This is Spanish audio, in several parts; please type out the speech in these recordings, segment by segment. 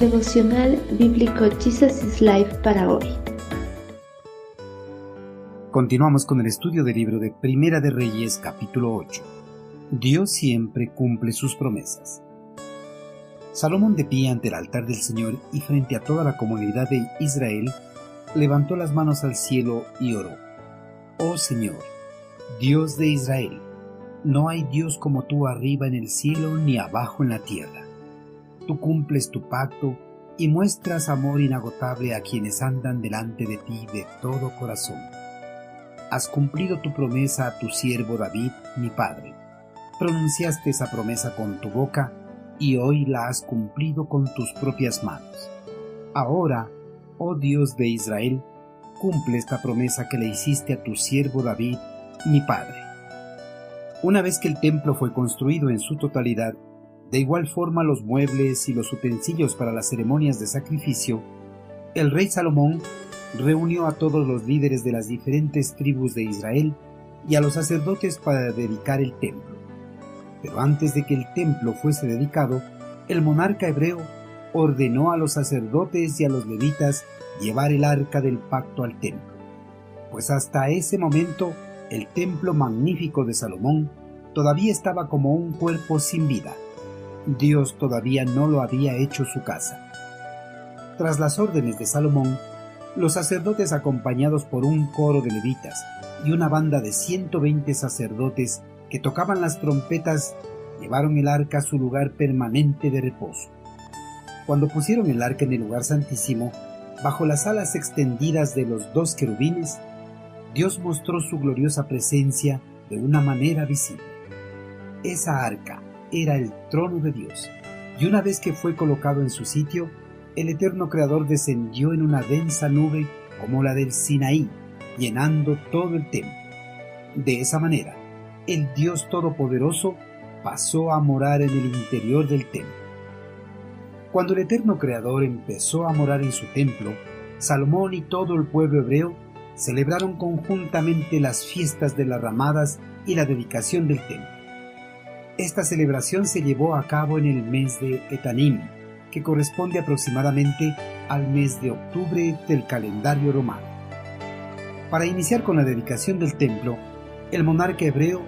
Devocional Bíblico Jesus is Life para hoy. Continuamos con el estudio del libro de Primera de Reyes capítulo 8. Dios siempre cumple sus promesas. Salomón de pie ante el altar del Señor y frente a toda la comunidad de Israel, levantó las manos al cielo y oró. Oh Señor, Dios de Israel, no hay Dios como tú arriba en el cielo ni abajo en la tierra. Tú cumples tu pacto y muestras amor inagotable a quienes andan delante de ti de todo corazón. Has cumplido tu promesa a tu siervo David, mi padre. Pronunciaste esa promesa con tu boca y hoy la has cumplido con tus propias manos. Ahora, oh Dios de Israel, cumple esta promesa que le hiciste a tu siervo David, mi padre. Una vez que el templo fue construido en su totalidad, de igual forma los muebles y los utensilios para las ceremonias de sacrificio, el rey Salomón reunió a todos los líderes de las diferentes tribus de Israel y a los sacerdotes para dedicar el templo. Pero antes de que el templo fuese dedicado, el monarca hebreo ordenó a los sacerdotes y a los levitas llevar el arca del pacto al templo, pues hasta ese momento el templo magnífico de Salomón todavía estaba como un cuerpo sin vida. Dios todavía no lo había hecho su casa. Tras las órdenes de Salomón, los sacerdotes acompañados por un coro de levitas y una banda de 120 sacerdotes que tocaban las trompetas llevaron el arca a su lugar permanente de reposo. Cuando pusieron el arca en el lugar santísimo, bajo las alas extendidas de los dos querubines, Dios mostró su gloriosa presencia de una manera visible. Esa arca era el trono de Dios, y una vez que fue colocado en su sitio, el eterno Creador descendió en una densa nube como la del Sinaí, llenando todo el templo. De esa manera, el Dios Todopoderoso pasó a morar en el interior del templo. Cuando el eterno Creador empezó a morar en su templo, Salomón y todo el pueblo hebreo celebraron conjuntamente las fiestas de las ramadas y la dedicación del templo. Esta celebración se llevó a cabo en el mes de Etanim, que corresponde aproximadamente al mes de octubre del calendario romano. Para iniciar con la dedicación del templo, el monarca hebreo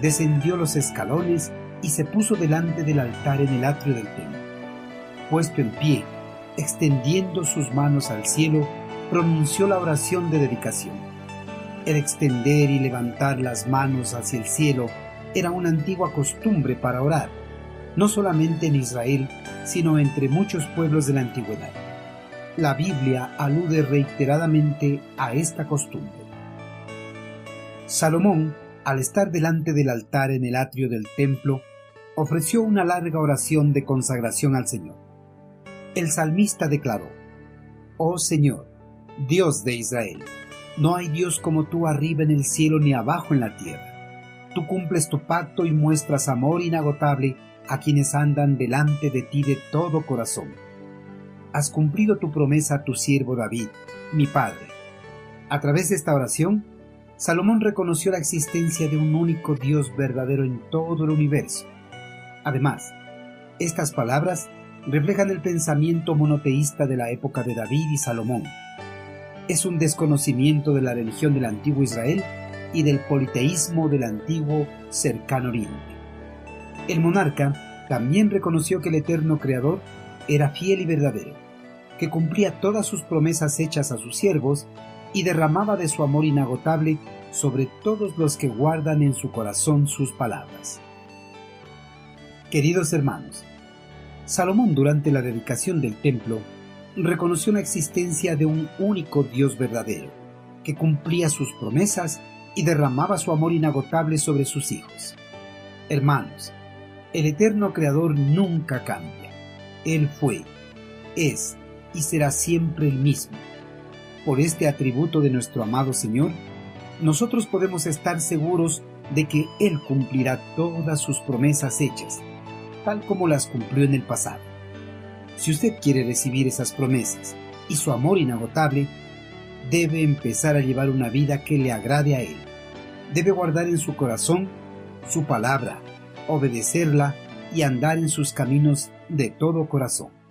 descendió los escalones y se puso delante del altar en el atrio del templo. Puesto en pie, extendiendo sus manos al cielo, pronunció la oración de dedicación. El extender y levantar las manos hacia el cielo era una antigua costumbre para orar, no solamente en Israel, sino entre muchos pueblos de la antigüedad. La Biblia alude reiteradamente a esta costumbre. Salomón, al estar delante del altar en el atrio del templo, ofreció una larga oración de consagración al Señor. El salmista declaró, Oh Señor, Dios de Israel, no hay Dios como tú arriba en el cielo ni abajo en la tierra. Tú cumples tu pacto y muestras amor inagotable a quienes andan delante de ti de todo corazón. Has cumplido tu promesa a tu siervo David, mi padre. A través de esta oración, Salomón reconoció la existencia de un único Dios verdadero en todo el universo. Además, estas palabras reflejan el pensamiento monoteísta de la época de David y Salomón es un desconocimiento de la religión del antiguo Israel y del politeísmo del antiguo cercano oriente. El monarca también reconoció que el eterno Creador era fiel y verdadero, que cumplía todas sus promesas hechas a sus siervos y derramaba de su amor inagotable sobre todos los que guardan en su corazón sus palabras. Queridos hermanos, Salomón durante la dedicación del templo reconoció la existencia de un único Dios verdadero, que cumplía sus promesas y derramaba su amor inagotable sobre sus hijos. Hermanos, el eterno Creador nunca cambia. Él fue, es y será siempre el mismo. Por este atributo de nuestro amado Señor, nosotros podemos estar seguros de que Él cumplirá todas sus promesas hechas, tal como las cumplió en el pasado. Si usted quiere recibir esas promesas y su amor inagotable, debe empezar a llevar una vida que le agrade a Él. Debe guardar en su corazón su palabra, obedecerla y andar en sus caminos de todo corazón.